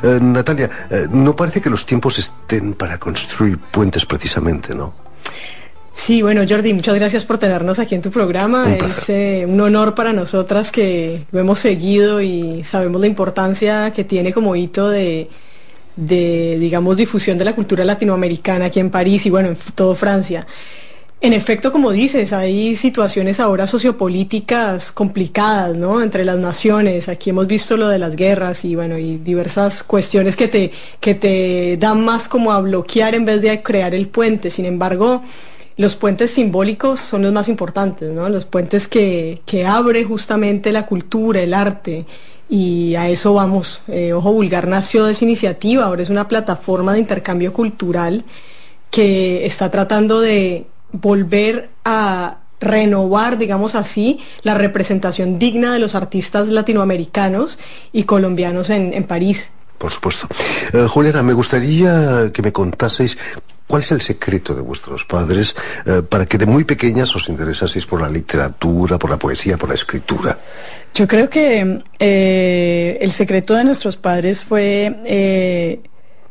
Eh, Natalia, no parece que los tiempos estén para construir puentes precisamente, ¿no? Sí, bueno, Jordi, muchas gracias por tenernos aquí en tu programa. Un es eh, un honor para nosotras que lo hemos seguido y sabemos la importancia que tiene como hito de, de, digamos, difusión de la cultura latinoamericana aquí en París y bueno, en todo Francia. En efecto, como dices, hay situaciones ahora sociopolíticas complicadas, ¿no? Entre las naciones. Aquí hemos visto lo de las guerras y bueno, y diversas cuestiones que te, que te dan más como a bloquear en vez de crear el puente. Sin embargo, los puentes simbólicos son los más importantes, ¿no? Los puentes que, que abre justamente la cultura, el arte. Y a eso vamos. Eh, Ojo Vulgar nació de esa iniciativa, ahora es una plataforma de intercambio cultural que está tratando de volver a renovar, digamos así, la representación digna de los artistas latinoamericanos y colombianos en, en París. Por supuesto. Eh, Juliana, me gustaría que me contaseis cuál es el secreto de vuestros padres eh, para que de muy pequeñas os interesaseis por la literatura, por la poesía, por la escritura. Yo creo que eh, el secreto de nuestros padres fue eh,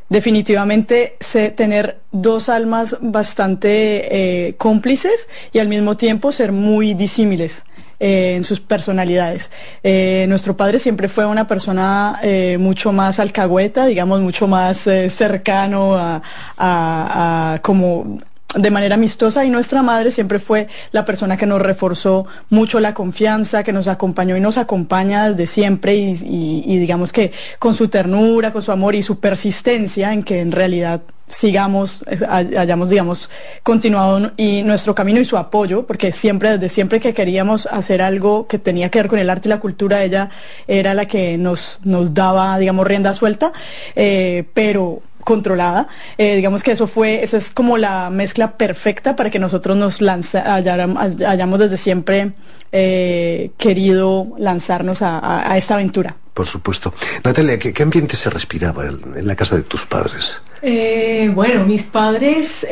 definitivamente se- tener dos almas bastante cómplices y al mismo tiempo ser muy disímiles. Eh, en sus personalidades. Eh, nuestro padre siempre fue una persona eh, mucho más alcahueta, digamos, mucho más cercano a, a- a como de manera amistosa y nuestra madre siempre fue la persona que nos reforzó mucho la confianza, que nos acompañó y nos acompaña desde siempre y, y- y digamos que con su ternura, con su amor y su persistencia en que en realidad sigamos, eh, hay- hayamos, digamos, continuado y nuestro camino y su apoyo, porque siempre, desde siempre que queríamos hacer algo que tenía que ver con el arte y la cultura, ella era la que nos, nos daba, digamos, rienda suelta, eh, pero controlada. Eh, digamos que eso fue, esa es como la mezcla perfecta para que nosotros nos lanza, hayamos desde siempre eh, querido lanzarnos a, esta aventura. Por supuesto. Natalia, ¿qué, ambiente se respiraba en, la casa de tus padres? Eh, bueno, mis padres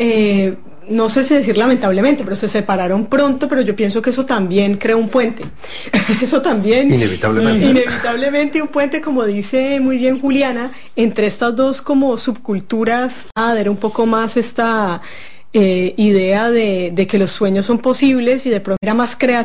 no sé si decir lamentablemente, pero se separaron pronto, pero yo pienso que eso también crea un puente. [LAUGHS] eso también... Inevitablemente. Inevitablemente un puente, como dice muy bien Juliana, entre estas dos como subculturas, era un poco más esta eh, idea de, que los sueños son posibles y de programa más creativo